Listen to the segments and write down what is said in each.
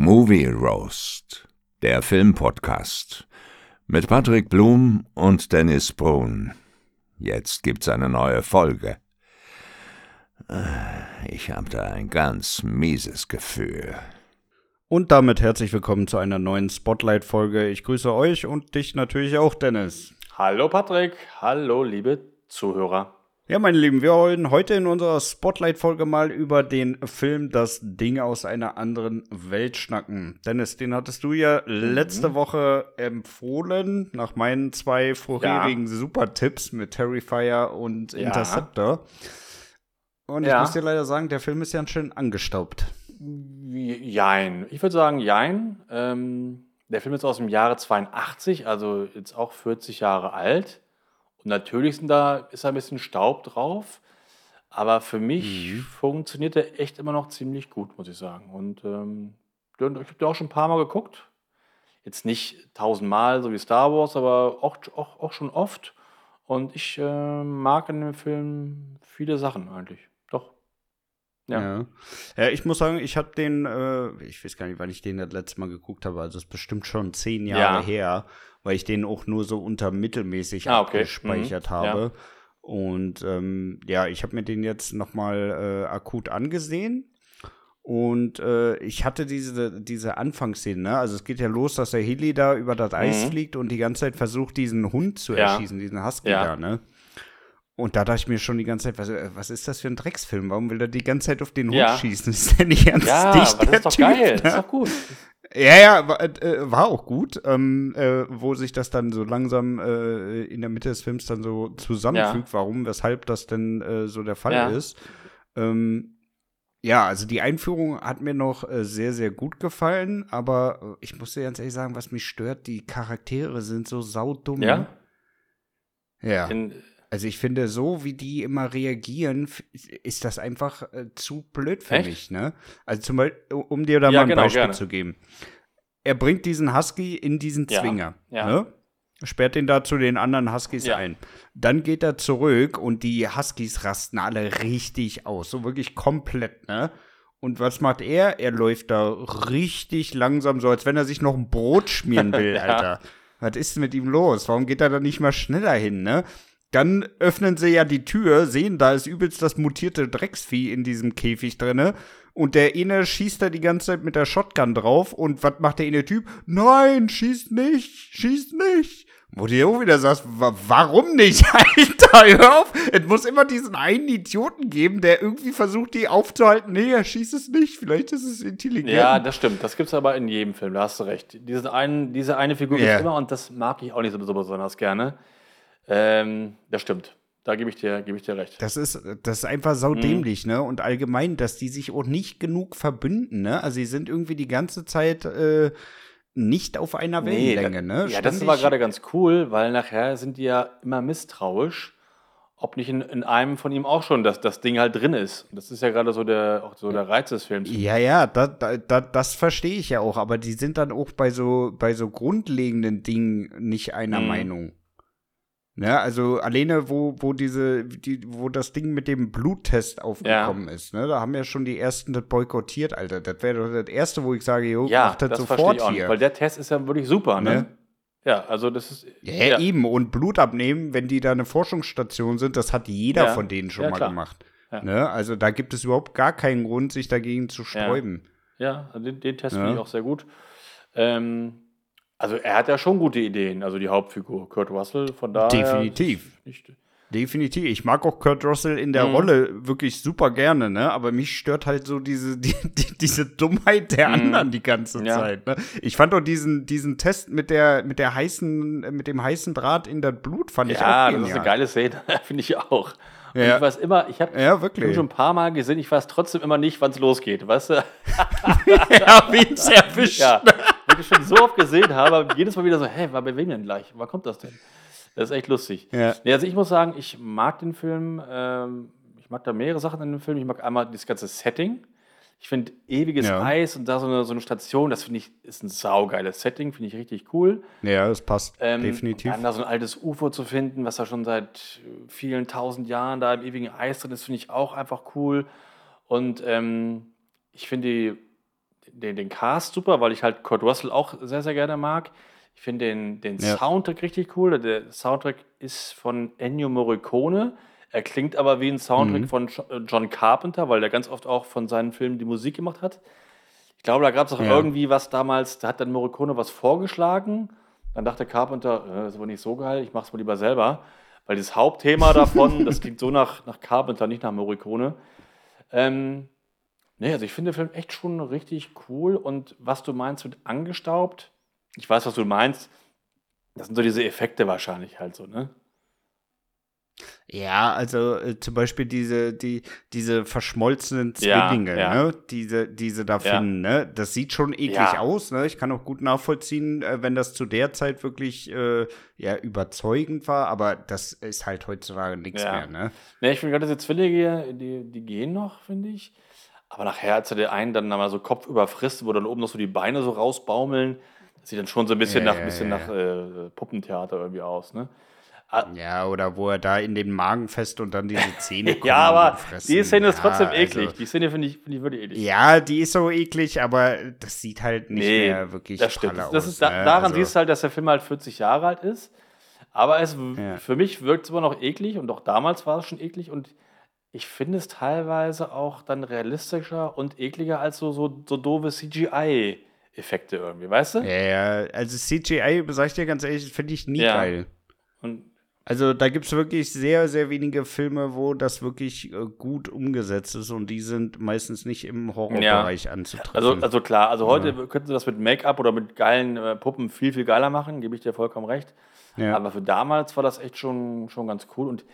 Movie Roast, der Filmpodcast mit Patrick Blum und Dennis Brun. Jetzt gibt's eine neue Folge. Ich habe da ein ganz mieses Gefühl. Und damit herzlich willkommen zu einer neuen Spotlight-Folge. Ich grüße euch und dich natürlich auch, Dennis. Hallo Patrick, hallo liebe Zuhörer. Ja, meine Lieben, wir wollen heute in unserer Spotlight-Folge mal über den Film Das Ding aus einer anderen Welt schnacken. Dennis, den hattest du ja letzte mhm. Woche empfohlen, nach meinen zwei vorherigen ja. Super-Tipps mit Terrifier und ja. Interceptor. Und ich ja. muss dir leider sagen, der Film ist ja schön angestaubt. Jein. Ich würde sagen, jein. Ähm, der Film ist aus dem Jahre 82, also jetzt auch 40 Jahre alt. Natürlich sind da, ist da ein bisschen Staub drauf. Aber für mich mhm. funktioniert der echt immer noch ziemlich gut, muss ich sagen. Und ähm, ich habe den auch schon ein paar Mal geguckt. Jetzt nicht tausendmal, so wie Star Wars, aber auch, auch, auch schon oft. Und ich äh, mag in dem Film viele Sachen eigentlich. Ja. ja. ja ich muss sagen, ich habe den, äh, ich weiß gar nicht, wann ich den das letzte Mal geguckt habe. Also, es ist bestimmt schon zehn Jahre ja. her weil ich den auch nur so unter mittelmäßig ah, okay. abgespeichert mhm. habe. Ja. Und ähm, ja, ich habe mir den jetzt nochmal äh, akut angesehen. Und äh, ich hatte diese, diese Anfangsszene, ne? Also es geht ja los, dass der Heli da über das Eis mhm. fliegt und die ganze Zeit versucht, diesen Hund zu erschießen, diesen Husky ja. da, ne? Und da dachte ich mir schon die ganze Zeit, was, was ist das für ein Drecksfilm? Warum will er die ganze Zeit auf den Hund ja. schießen? Ist der nicht ganz ja, dicht? Ja, das ist doch typ, geil, ne? das ist doch gut. Ja, ja, war, äh, war auch gut, ähm, äh, wo sich das dann so langsam äh, in der Mitte des Films dann so zusammenfügt, ja. warum, weshalb das denn äh, so der Fall ja. ist. Ähm, ja, also die Einführung hat mir noch äh, sehr, sehr gut gefallen, aber äh, ich muss dir ganz ehrlich sagen, was mich stört, die Charaktere sind so saudumm. Ja. Ja. In, also ich finde, so wie die immer reagieren, ist das einfach äh, zu blöd für Echt? mich, ne? Also zum Beispiel, um dir da ja, mal ein genau, Beispiel gerne. zu geben. Er bringt diesen Husky in diesen Zwinger, ja, ne? Sperrt ihn da zu den anderen Huskies ein. Dann geht er zurück und die Huskies rasten alle richtig aus. So wirklich komplett, ne? Und was macht er? Er läuft da richtig langsam, so als wenn er sich noch ein Brot schmieren will. Alter. Was ist mit ihm los? Warum geht er da nicht mal schneller hin, ne? Dann öffnen sie ja die Tür, sehen, da ist übelst das mutierte Drecksvieh in diesem Käfig drinne. Und der eine schießt da die ganze Zeit mit der Shotgun drauf. Und was macht der eine Typ? Nein, schießt nicht, schießt nicht. Wo du auch wieder sagst, warum nicht? Alter, hör auf. Es muss immer diesen einen Idioten geben, der irgendwie versucht, die aufzuhalten. Nee, er schießt es nicht. Vielleicht ist es intelligent. Ja, das stimmt. Das gibt es aber in jedem Film. Da hast du recht. Diese, einen, diese eine Figur yeah. gibt immer und das mag ich auch nicht so besonders gerne. Ähm, das stimmt. Da gebe ich, dir, geb ich dir recht. Das ist, das ist einfach saudämlich, mhm. ne? Und allgemein, dass die sich auch nicht genug verbünden, ne? Also sie sind irgendwie die ganze Zeit äh, nicht auf einer Wellenlänge, nee, ne? Ja, das war gerade ganz cool, weil nachher sind die ja immer misstrauisch, ob nicht in, in einem von ihm auch schon das, das Ding halt drin ist. Das ist ja gerade so der, auch so der Reiz des Films. Ja, ja, da, da, das verstehe ich ja auch, aber die sind dann auch bei so, bei so grundlegenden Dingen nicht einer mhm. Meinung. Ne, also alleine, wo, wo diese, die, wo das Ding mit dem Bluttest aufgekommen ja. ist, ne, da haben ja schon die ersten das boykottiert, Alter. Das wäre doch das erste, wo ich sage, jo, ja, mach das, das sofort hier. Nicht, weil der Test ist ja wirklich super, ne? ne? Ja, also das ist. Ja, ja, eben. Und Blut abnehmen, wenn die da eine Forschungsstation sind, das hat jeder ja. von denen schon mal klar. gemacht. Ne? Also da gibt es überhaupt gar keinen Grund, sich dagegen zu sträuben. Ja, den, den Test finde ich auch sehr gut. Ähm, also er hat ja schon gute Ideen, also die Hauptfigur, Kurt Russell, von daher. Definitiv. Definitiv. Ich mag auch Kurt Russell in der mhm. Rolle wirklich super gerne, ne? Aber mich stört halt so diese, die, die, diese Dummheit der mhm. anderen die ganze ja. Zeit. Ne? Ich fand auch diesen, diesen Test mit der, mit der heißen, mit dem heißen Draht in das Blut, fand ja, ich auch. Ja, das ist eine geile Szene, finde ich auch. Und ja. ich weiß immer, ich habe ja, schon ein paar Mal gesehen, ich weiß trotzdem immer nicht, wann es losgeht, weißt du? ja, wie es erwischt. Ja ich schon so oft gesehen habe, aber jedes Mal wieder so, hä, war bei wem denn gleich? Wann kommt das denn? Das ist echt lustig. Ja. Nee, also ich muss sagen, ich mag den Film, ähm, ich mag da mehrere Sachen in dem Film. Ich mag einmal das ganze Setting. Ich finde ewiges ja. Eis und da so eine, so eine Station, das finde ich, ist ein saugeiles Setting, finde ich richtig cool. Ja, das passt ähm, definitiv. Dann da so ein altes UFO zu finden, was da schon seit vielen tausend Jahren da im ewigen Eis drin ist, finde ich auch einfach cool. Und ähm, ich finde die den, den Cast super, weil ich halt Kurt Russell auch sehr, sehr gerne mag. Ich finde den, den ja. Soundtrack richtig cool. Der Soundtrack ist von Ennio Morricone. Er klingt aber wie ein Soundtrack mhm. von äh, John Carpenter, weil der ganz oft auch von seinen Filmen die Musik gemacht hat. Ich glaube, da gab es auch ja. irgendwie was damals, da hat dann Morricone was vorgeschlagen. Dann dachte Carpenter, äh, das ist aber nicht so geil, ich mache es mal lieber selber. Weil das Hauptthema davon, das klingt so nach, nach Carpenter, nicht nach Morricone. Ähm, nee, also ich finde den Film echt schon richtig cool. Und was du meinst mit angestaubt, ich weiß, was du meinst. Das sind so diese Effekte wahrscheinlich halt so, ne? Ja, also äh, zum Beispiel diese, die, diese verschmolzenen Zwillinge, ja, ja. ne? Diese, diese da ja. finden, ne? Das sieht schon eklig aus, ne? Ich kann auch gut nachvollziehen, äh, wenn das zu der Zeit wirklich äh, ja, überzeugend war, aber das ist halt heutzutage nichts mehr, ne? Ne, ich finde gerade diese Zwillinge, die, die gehen noch, finde ich. Aber nachher, als er den einen dann mal so Kopf überfrisst, wo dann oben noch so die Beine so rausbaumeln, das sieht dann schon so ein bisschen nach, bisschen nach äh, Puppentheater irgendwie aus, ne? Ah. Ja, oder wo er da in den Magen fest und dann diese Zähne kommen. ja, aber die Szene ist trotzdem ja, eklig. Also, die Szene finde ich, find ich wirklich eklig. Ja, die ist so eklig, aber das sieht halt nicht nee, mehr wirklich das stimmt. Das aus. Ist, da, ne? daran also, siehst du halt, dass der Film halt 40 Jahre alt ist. Aber es, ja. für mich wirkt es immer noch eklig und auch damals war es schon eklig und ich finde es teilweise auch dann realistischer und ekliger als so, so, so doofe CGI-Effekte irgendwie, weißt du? Ja, also CGI, sag ich dir ganz ehrlich, finde ich nie ja. geil. Und also da gibt es wirklich sehr, sehr wenige Filme, wo das wirklich äh, gut umgesetzt ist und die sind meistens nicht im Horrorbereich ja. anzutreffen. Also, also klar, also heute ja. könnten sie das mit Make-up oder mit geilen äh, Puppen viel, viel geiler machen, gebe ich dir vollkommen recht. Ja. Aber für damals war das echt schon, schon ganz cool. Und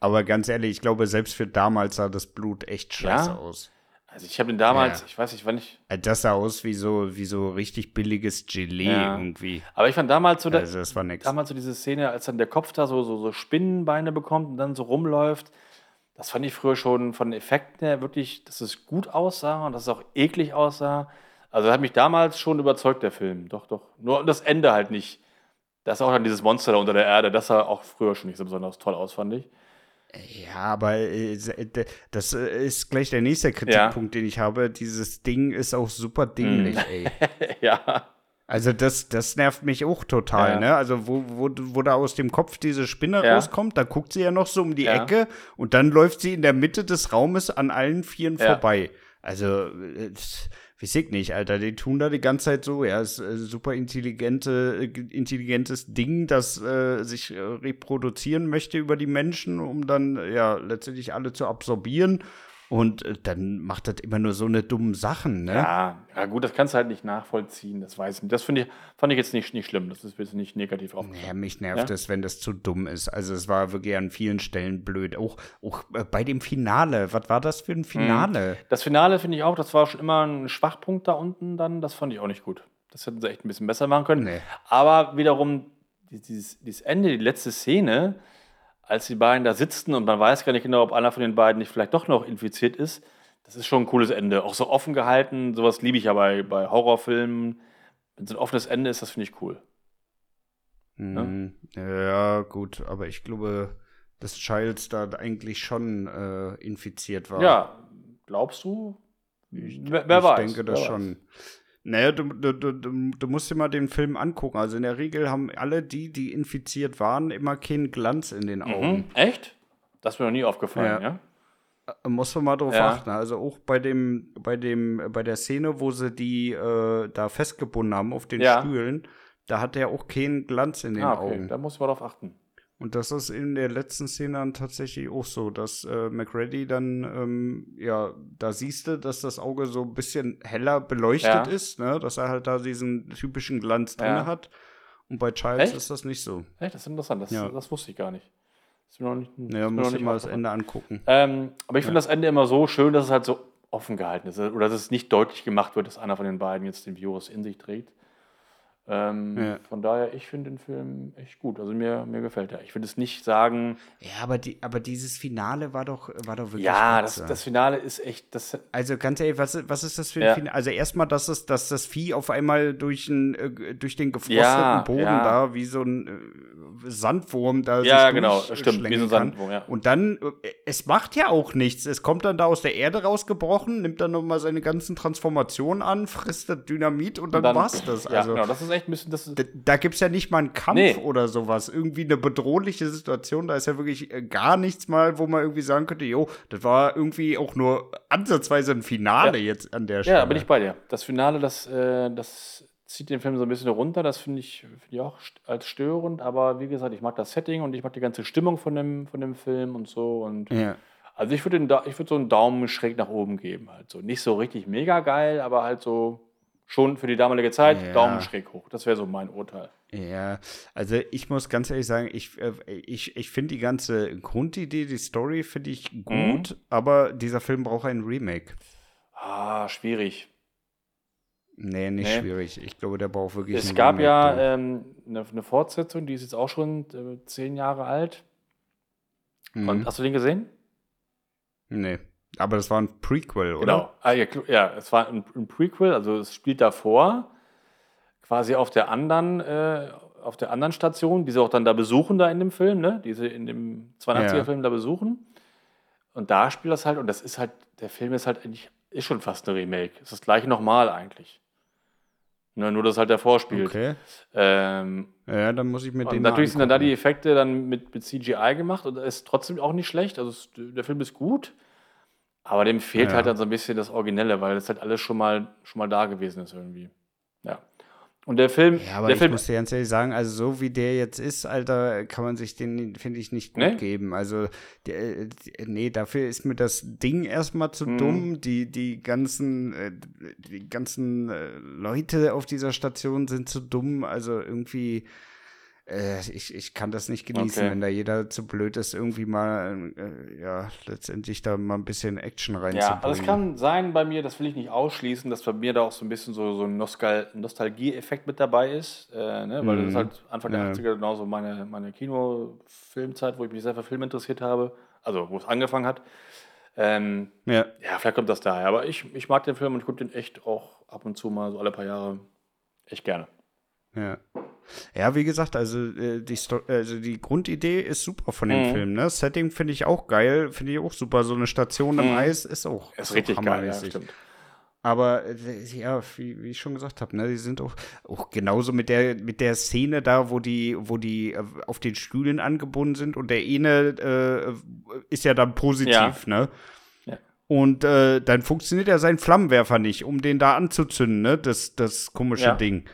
Aber ganz ehrlich, ich glaube, selbst für damals sah das Blut echt scheiße aus. Also ich habe den damals, ja. ich weiß nicht, wann ich. Das sah aus wie so, wie so richtig billiges Gelee ja. irgendwie. Aber ich fand damals so, also das war nix. damals so diese Szene, als dann der Kopf da so, so, so Spinnenbeine bekommt und dann so rumläuft. Das fand ich früher schon von den Effekten her wirklich, dass es gut aussah und dass es auch eklig aussah. Also hat mich damals schon überzeugt, der Film. Doch, doch. Nur das Ende halt nicht. Das ist auch dann dieses Monster da unter der Erde. Das sah auch früher schon nicht so besonders toll aus, fand ich. Ja, aber äh, das äh, ist gleich der nächste Kritikpunkt, ja. den ich habe. Dieses Ding ist auch super dinglich, hm. ey. ja. Also das, das nervt mich auch total, ja. ne? Also wo, wo, wo da aus dem Kopf diese Spinne ja. rauskommt, da guckt sie ja noch so um die ja. Ecke und dann läuft sie in der Mitte des Raumes an allen Vieren vorbei. Also äh, weiß ich nicht, Alter, die tun da die ganze Zeit so, ja, ist äh, super intelligente, äh, intelligentes Ding, das äh, sich äh, reproduzieren möchte über die Menschen, um dann ja letztendlich alle zu absorbieren. Und äh, dann macht das immer nur so eine dumme Sachen, ne? Ja, ja gut, das kannst du halt nicht nachvollziehen, das weiß ich nicht. Das finde ich, fand ich jetzt nicht, nicht schlimm, das ist nicht negativ aufgefallen. Ja, mich nervt es, ja? wenn das zu dumm ist. Also es war wirklich an vielen Stellen blöd. Auch, auch äh, bei dem Finale, was war das für ein Finale? Mhm. Das Finale finde ich auch, das war schon immer ein Schwachpunkt da unten dann, das fand ich auch nicht gut. Das hätten sie echt ein bisschen besser machen können. Nee. Aber wiederum, dieses, dieses Ende, die letzte Szene, als die beiden da sitzen und man weiß gar nicht genau, ob einer von den beiden nicht vielleicht doch noch infiziert ist. Das ist schon ein cooles Ende. Auch so offen gehalten, sowas liebe ich ja bei, bei Horrorfilmen. Wenn es ein offenes Ende ist, das finde ich cool. Ne? Ja, gut, aber ich glaube, dass Childs da eigentlich schon äh, infiziert war. Ja, glaubst du? Ich, wer, wer ich weiß. Ich denke das schon. Weiß. Naja, du, du, du, du musst dir mal den Film angucken. Also in der Regel haben alle die, die infiziert waren, immer keinen Glanz in den mhm. Augen. Mhm. Echt? Das ist mir noch nie aufgefallen, ja? ja? Äh, muss man mal drauf ja. achten. Also auch bei dem, bei dem, bei der Szene, wo sie die äh, da festgebunden haben auf den ja. Stühlen, da hat er auch keinen Glanz in den ah, okay. Augen. Da muss man drauf achten. Und das ist in der letzten Szene dann tatsächlich auch so, dass äh, McReady dann, ähm, ja, da siehst du, dass das Auge so ein bisschen heller beleuchtet ja. ist, ne? dass er halt da diesen typischen Glanz drin ja. hat. Und bei Childs Echt? ist das nicht so. Echt, das ist interessant, das, ja. das wusste ich gar nicht. Ist mir noch nicht, ja, muss ich mal das Ende angucken. Ähm, aber ich finde das Ende immer so schön, dass es halt so offen gehalten ist. Oder dass es nicht deutlich gemacht wird, dass einer von den beiden jetzt den Virus in sich trägt. Ähm, ja. Von daher, ich finde den Film echt gut. Also mir, mir gefällt er. Ich würde es nicht sagen. Ja, aber, die, aber dieses Finale war doch, war doch wirklich. Ja, das, das, Finale ist echt. Das also ganz ehrlich, was, was ist das für ein ja. Finale? Also erstmal, dass, es, dass das Vieh auf einmal durch, ein, äh, durch den gefrosteten ja, Boden da wie so ein, äh, Sandwurm da Ja, genau, stimmt, wie so ein Sandwurm, ja. Und dann, äh, es macht ja auch nichts. Es kommt dann da aus der Erde rausgebrochen, nimmt dann nochmal seine ganzen Transformationen an, frisst das Dynamit und dann, und dann war's das. Also, genau, das ist echt ein bisschen. Das da, da gibt's ja nicht mal einen Kampf nee. oder sowas. Irgendwie eine bedrohliche Situation. Da ist ja wirklich äh, gar nichts mal, wo man irgendwie sagen könnte, jo, das war irgendwie auch nur ansatzweise ein Finale ja. jetzt an der Stelle. Ja, bin ich bei dir. Das Finale, das, äh, das zieht den Film so ein bisschen runter. Das finde ich, find ich auch als störend. Aber wie gesagt, ich mag das Setting und ich mag die ganze Stimmung von dem, von dem Film und so. Und ja. Also ich würde würd so einen Daumen schräg nach oben geben. Halt so. Nicht so richtig mega geil, aber halt so schon für die damalige Zeit ja. Daumen schräg hoch. Das wäre so mein Urteil. Ja, also ich muss ganz ehrlich sagen, ich, äh, ich, ich finde die ganze Grundidee, die Story finde ich mhm. gut, mhm. aber dieser Film braucht ein Remake. Ah, schwierig. Nee, nicht nee. schwierig. Ich glaube, der braucht wirklich. Es gab ja ähm, eine, eine, Fortsetzung, die ist jetzt auch schon äh, zehn Jahre alt. Mhm. Und hast du den gesehen? Nee. Aber das war ein Prequel, oder? Genau. Ah, ja, ja, es war ein, ein, Prequel, also es spielt davor, quasi auf der anderen, äh, auf der anderen Station, die sie auch dann da besuchen, da in dem Film, ne? Die sie in dem 82er-Film ja. da besuchen. Und da spielt das halt, und das ist halt, der Film ist halt eigentlich, ist schon fast ein Remake. Ist das gleiche nochmal eigentlich. Ne, nur, dass halt der vorspielt. Okay. Ähm, ja, dann muss ich mit dem. Natürlich sind dann da die Effekte dann mit, mit CGI gemacht und ist trotzdem auch nicht schlecht. Also es, der Film ist gut, aber dem fehlt ja. halt dann so ein bisschen das Originelle, weil das halt alles schon mal, schon mal da gewesen ist irgendwie. Ja. Und der Film. Ja, aber der ich Film, muss dir ganz ehrlich sagen, also so wie der jetzt ist, Alter, kann man sich den, finde ich, nicht gut nee? geben. Also, der, nee, dafür ist mir das Ding erstmal zu mhm. dumm. Die, die ganzen, äh, die ganzen äh, Leute auf dieser Station sind zu dumm. Also irgendwie äh, ich, ich kann das nicht genießen, okay. wenn da jeder zu blöd ist, irgendwie mal, äh, ja, letztendlich da mal ein bisschen Action reinzubringen. Ja, also es kann sein bei mir, das will ich nicht ausschließen, dass bei mir da auch so ein bisschen so, so ein Nostal Nostalgie-Effekt mit dabei ist, äh, ne? weil mhm. das ist halt Anfang der ja. 80er genauso meine, meine Kinofilmzeit, wo ich mich sehr für Film interessiert habe, also wo es angefangen hat. Ähm, ja. ja, vielleicht kommt das daher, aber ich, ich mag den Film und ich gucke den echt auch ab und zu mal, so alle paar Jahre, echt gerne. Ja. Ja, wie gesagt, also, äh, die, Sto also die Grundidee ist super von dem mhm. Film. Ne? Setting finde ich auch geil, finde ich auch super. So eine Station im mhm. Eis ist auch. Ist, ist richtig geil, ja, stimmt. Aber äh, ja, wie, wie ich schon gesagt habe, ne, die sind auch, auch genauso mit der, mit der Szene da, wo die, wo die äh, auf den Stühlen angebunden sind und der eine äh, ist ja dann positiv, ja. ne? Und äh, dann funktioniert ja sein Flammenwerfer nicht, um den da anzuzünden, ne? Das, das komische ja. Ding.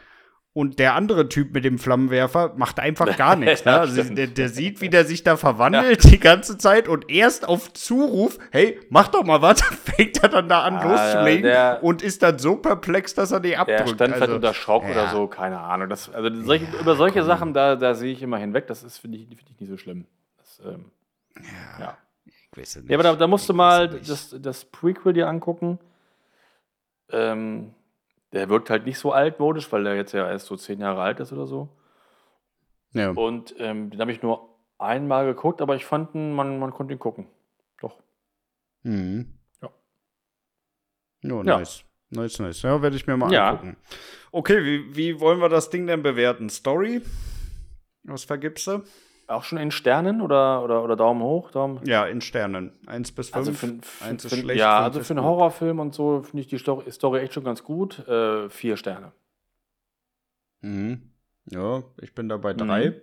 Und der andere Typ mit dem Flammenwerfer macht einfach gar nichts. Ne? Also der, der, sieht, wie der sich da verwandelt ja. die ganze Zeit und erst auf Zuruf, hey, mach doch mal was, fängt er dann da an ah, loszulegen ja, und ist dann so perplex, dass er die abdrückt. Der stand also, unter Schock ja. oder so, keine Ahnung. Das, also solche, über solche komm. Sachen, da, da sehe ich immer hinweg. Das finde ich, find ich nicht so schlimm. Das, ähm, ja. Ich weiß nicht. Ja, aber da, da musst du mal das, das Prequel dir angucken. Ähm, der wirkt halt nicht so altmodisch, weil der jetzt ja erst so zehn Jahre alt ist oder so. Ja. Und ähm, den habe ich nur einmal geguckt, aber ich fand, man, man konnte ihn gucken. Doch. Mhm. Ja. Oh, nice. Ja. Nice, nice. Ja, werde ich mir mal ja. angucken. Okay, wie, wie wollen wir das Ding denn bewerten? Story? Was vergibst du? Auch schon in Sternen oder, oder, oder Daumen hoch? Daumen? Ja, in Sternen. Eins bis also fünf. Also für, Eins ist schlecht. Ja, also für einen Horrorfilm und so finde ich die Story echt schon ganz gut. Äh, vier Sterne. Mhm. Ja, ich bin da bei drei. Mhm.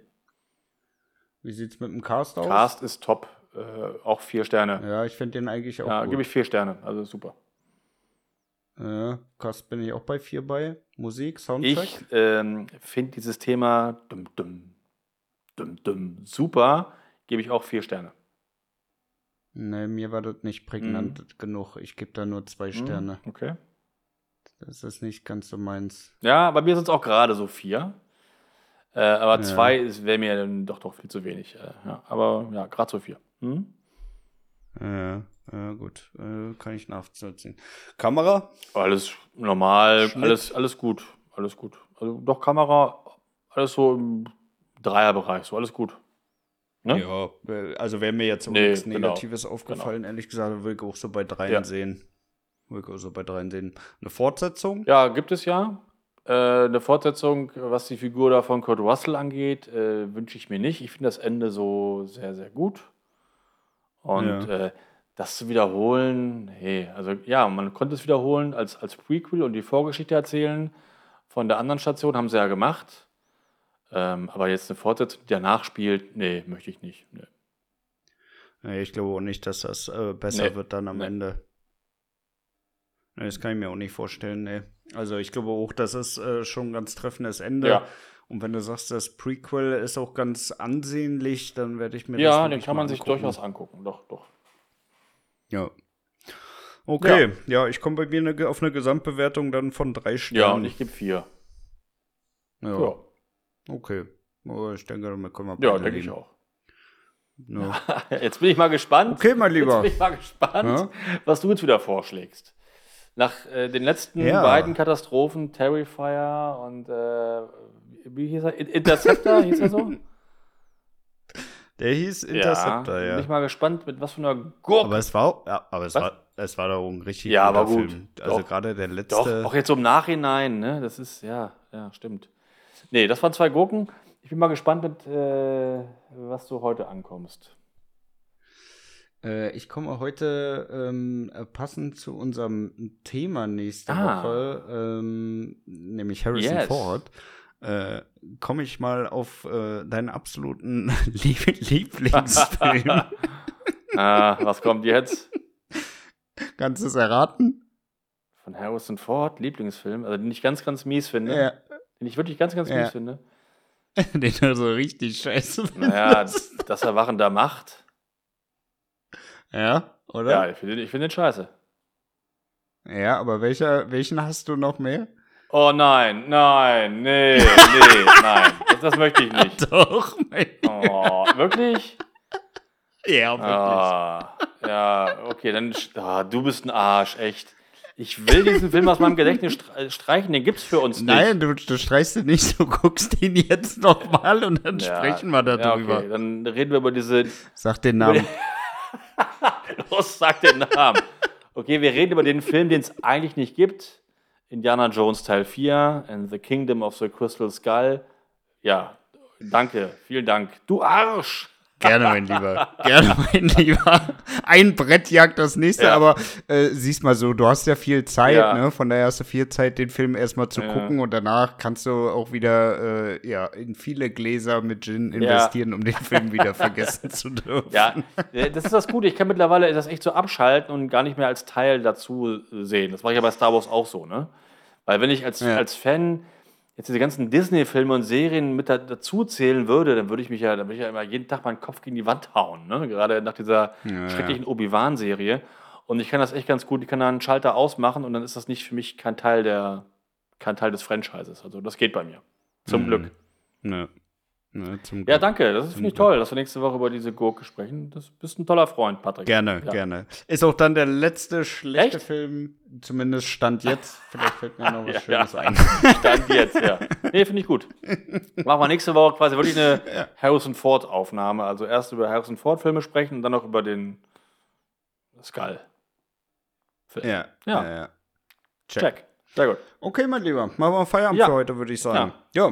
Wie sieht's mit dem Cast aus? Cast ist top. Äh, auch vier Sterne. Ja, ich finde den eigentlich auch ja, gebe ich vier Sterne. Also super. Ja, Cast bin ich auch bei vier bei. Musik, Soundtrack. Ich ähm, finde dieses Thema dumm, dumm, dum, dum, super, gebe ich auch vier Sterne. Nee, mir war das nicht prägnant mhm. genug. Ich gebe da nur zwei mhm, Sterne. Okay. Das ist nicht ganz so meins. Ja, bei mir sind es auch gerade so vier. Äh, aber ja. zwei wäre mir dann doch doch viel zu wenig. Äh, ja, aber ja, gerade so vier. Mhm. Ja, ja, gut. Äh, kann ich nachvollziehen. Kamera? Alles normal, alles, alles gut. Alles gut. Also doch Kamera, alles so im Dreierbereich, so alles gut. Ne? Ja, also wäre mir jetzt auch nee, nichts genau. Negatives genau. aufgefallen, genau. ehrlich gesagt, würde ich auch so bei dreien ja. sehen. Würde ich auch so bei dreien sehen. Eine Fortsetzung? Ja, gibt es ja. äh, eine Fortsetzung, was die Figur da von Kurt Russell angeht, äh, wünsche ich mir nicht. Ich finde das Ende so sehr, sehr gut. Und ja. äh, das zu wiederholen, hey, also ja, man konnte es wiederholen als, als Prequel und die Vorgeschichte erzählen. Von der anderen Station haben sie ja gemacht. Ähm, aber jetzt eine Fortsetzung, die danach spielt, nee, möchte ich nicht. Nee. Nee, ich glaube auch nicht, dass das äh, besser nee. wird dann am nee. Ende. Nee, das kann ich mir auch nicht vorstellen, nee. Also ich glaube auch, das ist äh, schon ein ganz treffendes Ende. Ja. Und wenn du sagst, das Prequel ist auch ganz ansehnlich, dann werde ich mir ja, das Ja, den kann man sich durchaus angucken, doch, doch. Ja. Okay, ja, ja ich komme bei mir eine, auf eine Gesamtbewertung dann von drei Sternen. Ja, und ich gebe vier. Ja. ja. Okay. Ich denke, damit können wir Ja, denke ich auch. No. Jetzt bin ich mal gespannt. Okay, mein Lieber. Jetzt bin ich mal gespannt, ja? was du jetzt wieder vorschlägst. Nach äh, den letzten ja. beiden Katastrophen, Terrifier und äh, wie hieß er? Interceptor, hieß er so? Der hieß Interceptor, ja. ja. Bin ich mal gespannt, mit was für einer Gurke. Aber es war, ja, aber es war, es war doch ein richtig ja, guter gut. Film. Also gerade der letzte. Doch, auch jetzt so im Nachhinein, ne? Das ist, ja, ja, stimmt. Nee, das waren zwei Gurken. Ich bin mal gespannt, mit äh, was du heute ankommst. Äh, ich komme heute ähm, passend zu unserem Thema nächste ah. Woche, ähm, nämlich Harrison yes. Ford. Äh, komme ich mal auf äh, deinen absoluten Lieblingsfilm. ah, was kommt jetzt? Kannst du es erraten? Von Harrison Ford, Lieblingsfilm, also den ich ganz, ganz mies finde. Ja. Den ich wirklich ganz, ganz ja. mies finde. den er so richtig scheiße findet. Naja, das Erwachen der Macht. Ja, oder? Ja, ich finde find den scheiße. Ja, aber welcher, welchen hast du noch mehr? Oh nein, nein, nee, nee, nein. Das, das, möchte ich nicht. Doch, mein Oh, wirklich? Ja, wirklich. Ah, ja, okay, dann. Ah, du bist ein Arsch, echt. Ich will diesen Film aus meinem Gedächtnis äh, streichen, den gibt's für uns nicht. Nein, du, du streichst ihn nicht, du guckst ihn jetzt nochmal und dann ja, sprechen wir darüber. Ja, okay. Dann reden wir über diese. Sag den Namen. Los, sag den Namen. Okay, wir reden über den Film, den es eigentlich nicht gibt. Indiana Jones Teil 4 and the Kingdom of the Crystal Skull. Ja, danke, vielen Dank. Du Arsch! Gerne, mein Lieber. Gerne, mein Lieber. Ein Brett jagt das nächste, ja. aber äh, siehst mal so, du hast ja viel Zeit, ja. ne? Von daher hast du viel Zeit, den Film erstmal zu ja. gucken und danach kannst du auch wieder äh, ja, in viele Gläser mit Gin investieren, um den Film wieder vergessen zu dürfen. Ja, das ist das Gute. Ich kann mittlerweile das echt so abschalten und gar nicht mehr als Teil dazu sehen. Das mache ich ja bei Star Wars auch so, ne? Weil wenn ich als, als Fan jetzt diese ganzen Disney-Filme und Serien mit dazu zählen würde, dann würde ich mich ja, dann würde ich ja immer jeden Tag meinen Kopf gegen die Wand hauen. Ne? Gerade nach dieser ja, schrecklichen ja. Obi-Wan-Serie. Und ich kann das echt ganz gut. Ich kann da einen Schalter ausmachen und dann ist das nicht für mich kein Teil der, kein Teil des Franchises. Also das geht bei mir. Zum mhm. Glück. Ja. Ne, ja, danke. Das finde ich toll, dass wir nächste Woche über diese Gurke sprechen. Das bist ein toller Freund, Patrick. Gerne, ja. gerne. Ist auch dann der letzte schlechte Echt? Film, zumindest Stand jetzt. Vielleicht fällt mir noch was ja, Schönes ja. ein. Stand jetzt, ja. Nee, finde ich gut. Machen wir nächste Woche quasi wirklich eine. Harrison Ford-Aufnahme. Also erst über Harrison Ford-Filme sprechen und dann noch über den Skull. Film. Ja. Ja. ja. Check. Check. Sehr gut. Okay, mein Lieber. Machen wir Feierabend für heute, würde ich sagen. ja.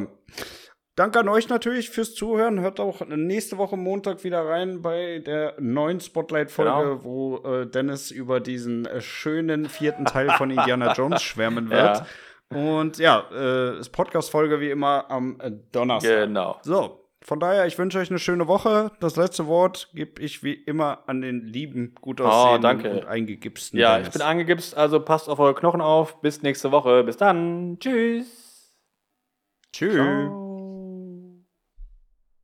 Danke an euch natürlich fürs Zuhören. Hört auch nächste Woche Montag wieder rein bei der neuen Spotlight-Folge, genau. wo äh, Dennis über diesen äh, schönen vierten Teil von Indiana Jones schwärmen wird. Ja. Und ja, äh, ist Podcast-Folge wie immer am äh, Donnerstag. Genau. So, von daher, ich wünsche euch eine schöne Woche. Das letzte Wort gebe ich wie immer an den lieben, gut aussehenden oh, und eingegipsten. Ja, Dennis. ich bin angegipst, also passt auf eure Knochen auf. Bis nächste Woche. Bis dann. Tschüss. Tschüss. Ciao.